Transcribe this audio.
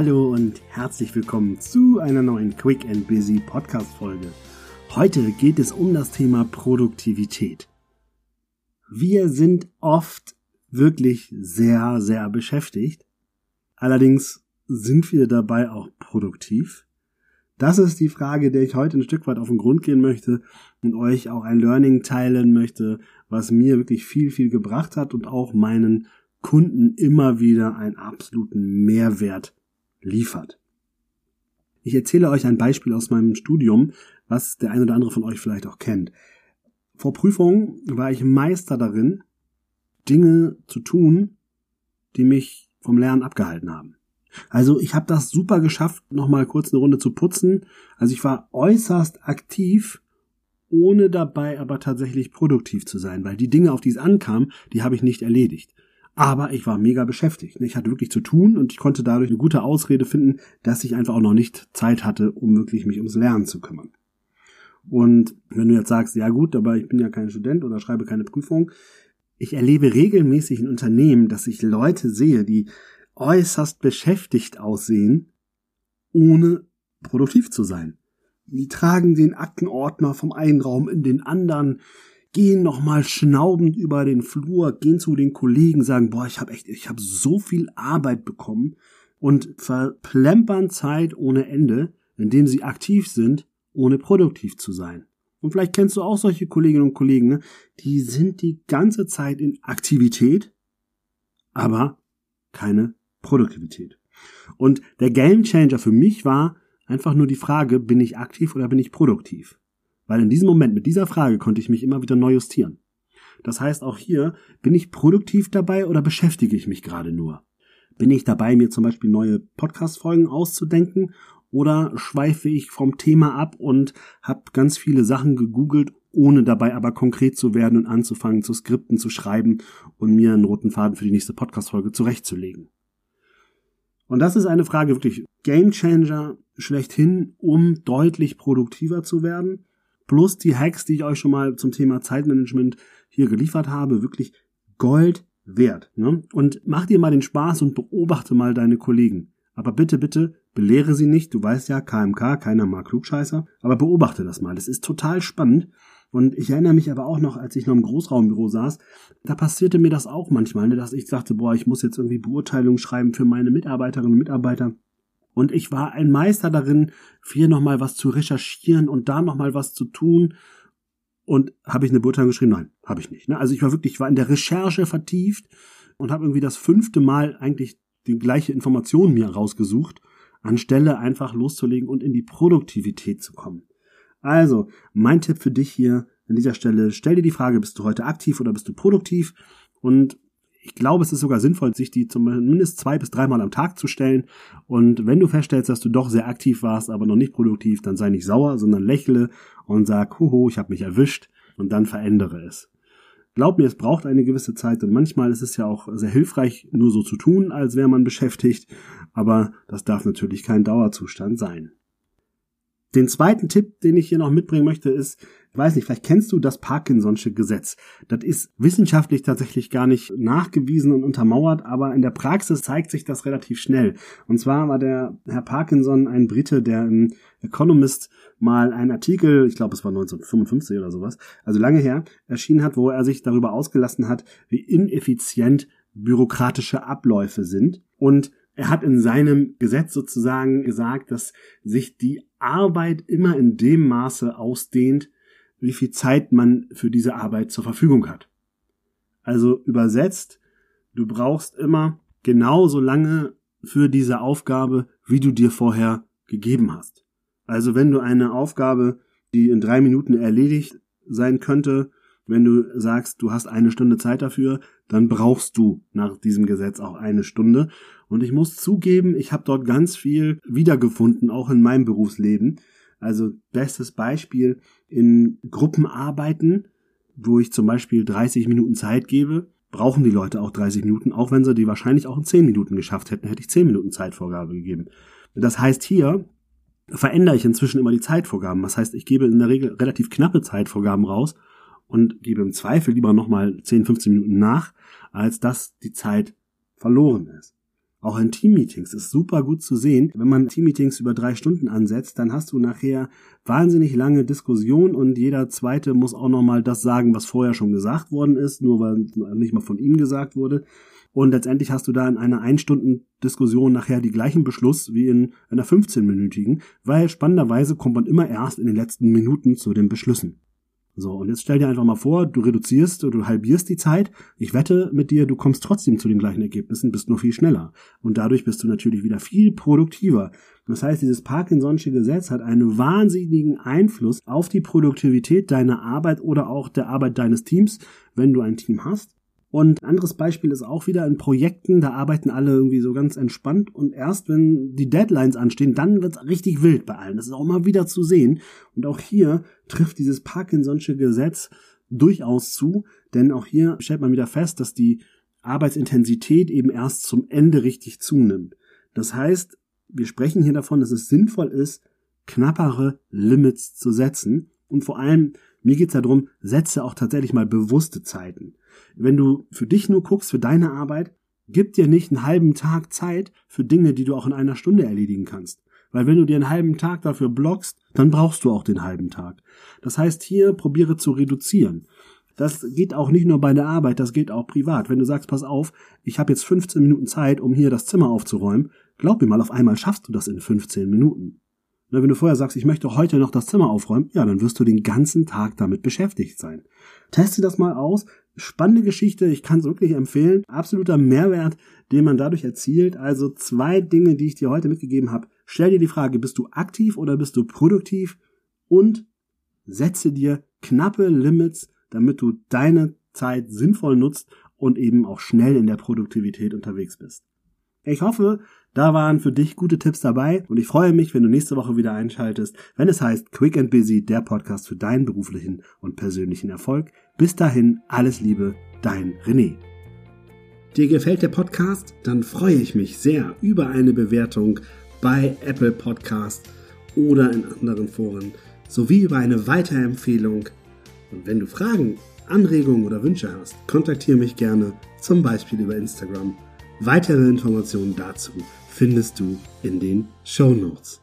Hallo und herzlich willkommen zu einer neuen Quick and Busy Podcast Folge. Heute geht es um das Thema Produktivität. Wir sind oft wirklich sehr, sehr beschäftigt. Allerdings sind wir dabei auch produktiv. Das ist die Frage, der ich heute ein Stück weit auf den Grund gehen möchte und euch auch ein Learning teilen möchte, was mir wirklich viel, viel gebracht hat und auch meinen Kunden immer wieder einen absoluten Mehrwert liefert. Ich erzähle euch ein Beispiel aus meinem Studium, was der ein oder andere von euch vielleicht auch kennt. Vor Prüfungen war ich Meister darin, Dinge zu tun, die mich vom Lernen abgehalten haben. Also ich habe das super geschafft, nochmal kurz eine Runde zu putzen. Also ich war äußerst aktiv, ohne dabei aber tatsächlich produktiv zu sein, weil die Dinge, auf die es ankam, die habe ich nicht erledigt. Aber ich war mega beschäftigt. Ich hatte wirklich zu tun und ich konnte dadurch eine gute Ausrede finden, dass ich einfach auch noch nicht Zeit hatte, um wirklich mich ums Lernen zu kümmern. Und wenn du jetzt sagst, ja gut, aber ich bin ja kein Student oder schreibe keine Prüfung, ich erlebe regelmäßig in Unternehmen, dass ich Leute sehe, die äußerst beschäftigt aussehen, ohne produktiv zu sein. Die tragen den Aktenordner vom einen Raum in den anderen, gehen nochmal schnaubend über den Flur, gehen zu den Kollegen, sagen, boah, ich habe echt, ich habe so viel Arbeit bekommen und verplempern Zeit ohne Ende, indem sie aktiv sind, ohne produktiv zu sein. Und vielleicht kennst du auch solche Kolleginnen und Kollegen, ne? die sind die ganze Zeit in Aktivität, aber keine Produktivität. Und der Game Changer für mich war einfach nur die Frage, bin ich aktiv oder bin ich produktiv? Weil in diesem Moment mit dieser Frage konnte ich mich immer wieder neu justieren. Das heißt auch hier, bin ich produktiv dabei oder beschäftige ich mich gerade nur? Bin ich dabei, mir zum Beispiel neue Podcast-Folgen auszudenken oder schweife ich vom Thema ab und habe ganz viele Sachen gegoogelt, ohne dabei aber konkret zu werden und anzufangen zu Skripten zu schreiben und mir einen roten Faden für die nächste Podcast-Folge zurechtzulegen? Und das ist eine Frage wirklich Game Changer schlechthin, um deutlich produktiver zu werden plus die Hacks, die ich euch schon mal zum Thema Zeitmanagement hier geliefert habe, wirklich Gold wert. Ne? Und mach dir mal den Spaß und beobachte mal deine Kollegen. Aber bitte, bitte, belehre sie nicht. Du weißt ja, KMK, keiner mag Klugscheißer. Aber beobachte das mal. Das ist total spannend. Und ich erinnere mich aber auch noch, als ich noch im Großraumbüro saß, da passierte mir das auch manchmal, ne, dass ich sagte, boah, ich muss jetzt irgendwie Beurteilungen schreiben für meine Mitarbeiterinnen und Mitarbeiter. Und ich war ein Meister darin, hier nochmal was zu recherchieren und da nochmal was zu tun. Und habe ich eine Beurteilung geschrieben? Nein, habe ich nicht. Ne? Also ich war wirklich, ich war in der Recherche vertieft und habe irgendwie das fünfte Mal eigentlich die gleiche Information mir rausgesucht, anstelle einfach loszulegen und in die Produktivität zu kommen. Also, mein Tipp für dich hier an dieser Stelle, stell dir die Frage, bist du heute aktiv oder bist du produktiv? Und ich glaube, es ist sogar sinnvoll, sich die zumindest zwei bis dreimal am Tag zu stellen. Und wenn du feststellst, dass du doch sehr aktiv warst, aber noch nicht produktiv, dann sei nicht sauer, sondern lächle und sag, huhu, ich habe mich erwischt und dann verändere es. Glaub mir, es braucht eine gewisse Zeit und manchmal ist es ja auch sehr hilfreich, nur so zu tun, als wäre man beschäftigt, aber das darf natürlich kein Dauerzustand sein. Den zweiten Tipp, den ich hier noch mitbringen möchte, ist, ich weiß nicht, vielleicht kennst du das Parkinson'sche Gesetz. Das ist wissenschaftlich tatsächlich gar nicht nachgewiesen und untermauert, aber in der Praxis zeigt sich das relativ schnell. Und zwar war der Herr Parkinson ein Brite, der im Economist mal einen Artikel, ich glaube es war 1955 oder sowas, also lange her, erschienen hat, wo er sich darüber ausgelassen hat, wie ineffizient bürokratische Abläufe sind und er hat in seinem Gesetz sozusagen gesagt, dass sich die Arbeit immer in dem Maße ausdehnt, wie viel Zeit man für diese Arbeit zur Verfügung hat. Also übersetzt, du brauchst immer genauso lange für diese Aufgabe, wie du dir vorher gegeben hast. Also wenn du eine Aufgabe, die in drei Minuten erledigt sein könnte, wenn du sagst, du hast eine Stunde Zeit dafür, dann brauchst du nach diesem Gesetz auch eine Stunde. Und ich muss zugeben, ich habe dort ganz viel wiedergefunden, auch in meinem Berufsleben. Also bestes Beispiel in Gruppenarbeiten, wo ich zum Beispiel 30 Minuten Zeit gebe, brauchen die Leute auch 30 Minuten, auch wenn sie die wahrscheinlich auch in 10 Minuten geschafft hätten, hätte ich 10 Minuten Zeitvorgabe gegeben. Das heißt hier, verändere ich inzwischen immer die Zeitvorgaben. Das heißt, ich gebe in der Regel relativ knappe Zeitvorgaben raus und gebe im Zweifel lieber nochmal 10, 15 Minuten nach, als dass die Zeit verloren ist. Auch in Teammeetings ist super gut zu sehen. Wenn man Teammeetings über drei Stunden ansetzt, dann hast du nachher wahnsinnig lange Diskussion und jeder zweite muss auch nochmal das sagen, was vorher schon gesagt worden ist, nur weil nicht mal von ihm gesagt wurde. Und letztendlich hast du da in einer Ein-Stunden-Diskussion nachher die gleichen Beschluss wie in einer 15-minütigen, weil spannenderweise kommt man immer erst in den letzten Minuten zu den Beschlüssen. So, und jetzt stell dir einfach mal vor, du reduzierst oder du halbierst die Zeit. Ich wette mit dir, du kommst trotzdem zu den gleichen Ergebnissen, bist nur viel schneller. Und dadurch bist du natürlich wieder viel produktiver. Das heißt, dieses Parkinson'sche Gesetz hat einen wahnsinnigen Einfluss auf die Produktivität deiner Arbeit oder auch der Arbeit deines Teams, wenn du ein Team hast. Und anderes Beispiel ist auch wieder in Projekten, da arbeiten alle irgendwie so ganz entspannt und erst wenn die Deadlines anstehen, dann wird's richtig wild bei allen. Das ist auch mal wieder zu sehen. Und auch hier trifft dieses Parkinson'sche Gesetz durchaus zu, denn auch hier stellt man wieder fest, dass die Arbeitsintensität eben erst zum Ende richtig zunimmt. Das heißt, wir sprechen hier davon, dass es sinnvoll ist, knappere Limits zu setzen und vor allem mir geht's darum, setze auch tatsächlich mal bewusste Zeiten. Wenn du für dich nur guckst, für deine Arbeit, gib dir nicht einen halben Tag Zeit für Dinge, die du auch in einer Stunde erledigen kannst. Weil wenn du dir einen halben Tag dafür blockst, dann brauchst du auch den halben Tag. Das heißt, hier probiere zu reduzieren. Das geht auch nicht nur bei der Arbeit, das geht auch privat. Wenn du sagst, pass auf, ich habe jetzt 15 Minuten Zeit, um hier das Zimmer aufzuräumen, glaub mir mal, auf einmal schaffst du das in 15 Minuten. Na, wenn du vorher sagst, ich möchte heute noch das Zimmer aufräumen, ja, dann wirst du den ganzen Tag damit beschäftigt sein. Teste das mal aus. Spannende Geschichte, ich kann es wirklich empfehlen. Absoluter Mehrwert, den man dadurch erzielt. Also zwei Dinge, die ich dir heute mitgegeben habe. Stell dir die Frage, bist du aktiv oder bist du produktiv? Und setze dir knappe Limits, damit du deine Zeit sinnvoll nutzt und eben auch schnell in der Produktivität unterwegs bist. Ich hoffe, da waren für dich gute Tipps dabei und ich freue mich, wenn du nächste Woche wieder einschaltest, wenn es heißt Quick and Busy, der Podcast für deinen beruflichen und persönlichen Erfolg. Bis dahin, alles Liebe, dein René. Dir gefällt der Podcast? Dann freue ich mich sehr über eine Bewertung bei Apple Podcast oder in anderen Foren sowie über eine Weiterempfehlung. Und wenn du Fragen, Anregungen oder Wünsche hast, kontaktiere mich gerne, zum Beispiel über Instagram Weitere Informationen dazu findest du in den Show Notes.